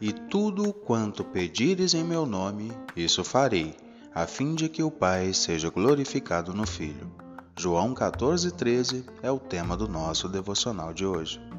E tudo quanto pedires em meu nome, isso farei, a fim de que o Pai seja glorificado no Filho. João 14,13 é o tema do nosso devocional de hoje.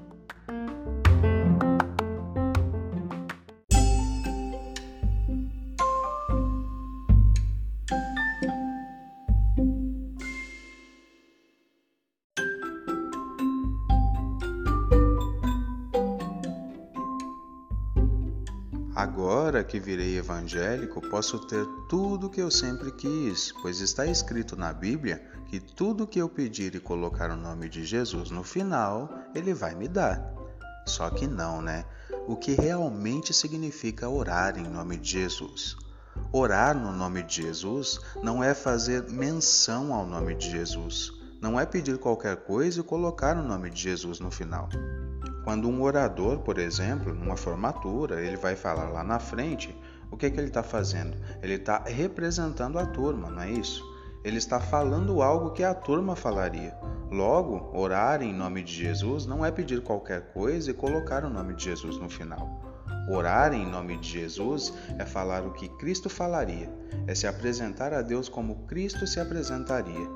Agora que virei evangélico, posso ter tudo o que eu sempre quis, pois está escrito na Bíblia que tudo que eu pedir e colocar o nome de Jesus no final, ele vai me dar. Só que não, né? O que realmente significa orar em nome de Jesus? Orar no nome de Jesus não é fazer menção ao nome de Jesus, não é pedir qualquer coisa e colocar o nome de Jesus no final. Quando um orador, por exemplo, numa formatura, ele vai falar lá na frente, o que, que ele está fazendo? Ele está representando a turma, não é isso? Ele está falando algo que a turma falaria. Logo, orar em nome de Jesus não é pedir qualquer coisa e colocar o nome de Jesus no final. Orar em nome de Jesus é falar o que Cristo falaria, é se apresentar a Deus como Cristo se apresentaria.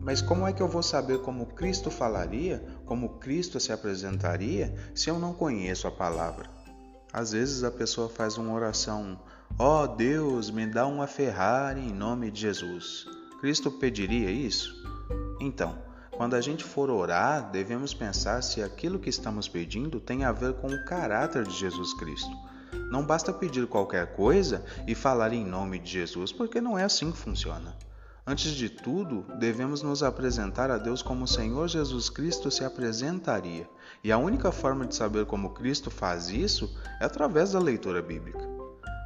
Mas como é que eu vou saber como Cristo falaria, como Cristo se apresentaria, se eu não conheço a palavra? Às vezes a pessoa faz uma oração: Ó oh, Deus, me dá uma Ferrari em nome de Jesus. Cristo pediria isso? Então, quando a gente for orar, devemos pensar se aquilo que estamos pedindo tem a ver com o caráter de Jesus Cristo. Não basta pedir qualquer coisa e falar em nome de Jesus, porque não é assim que funciona. Antes de tudo, devemos nos apresentar a Deus como o Senhor Jesus Cristo se apresentaria. E a única forma de saber como Cristo faz isso é através da leitura bíblica.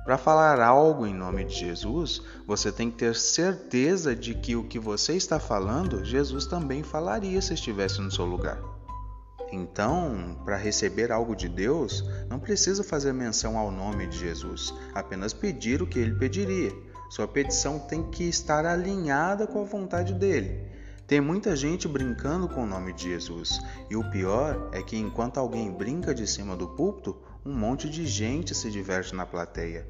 Para falar algo em nome de Jesus, você tem que ter certeza de que o que você está falando, Jesus também falaria se estivesse no seu lugar. Então, para receber algo de Deus, não precisa fazer menção ao nome de Jesus, apenas pedir o que ele pediria. Sua petição tem que estar alinhada com a vontade dele. Tem muita gente brincando com o nome de Jesus, e o pior é que enquanto alguém brinca de cima do púlpito, um monte de gente se diverte na plateia.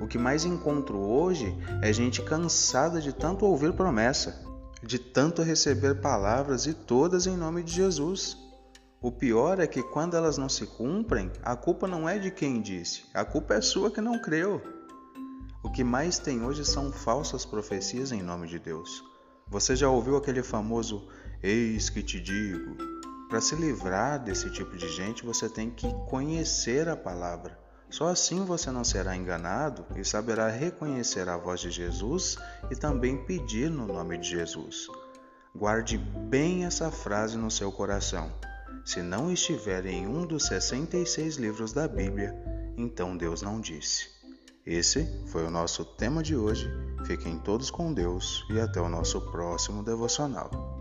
O que mais encontro hoje é gente cansada de tanto ouvir promessa, de tanto receber palavras e todas em nome de Jesus. O pior é que quando elas não se cumprem, a culpa não é de quem disse, a culpa é sua que não creu. Que mais tem hoje são falsas profecias em nome de Deus. Você já ouviu aquele famoso Eis que te digo? Para se livrar desse tipo de gente, você tem que conhecer a palavra. Só assim você não será enganado e saberá reconhecer a voz de Jesus e também pedir no nome de Jesus. Guarde bem essa frase no seu coração. Se não estiver em um dos 66 livros da Bíblia, então Deus não disse. Esse foi o nosso tema de hoje. Fiquem todos com Deus e até o nosso próximo devocional.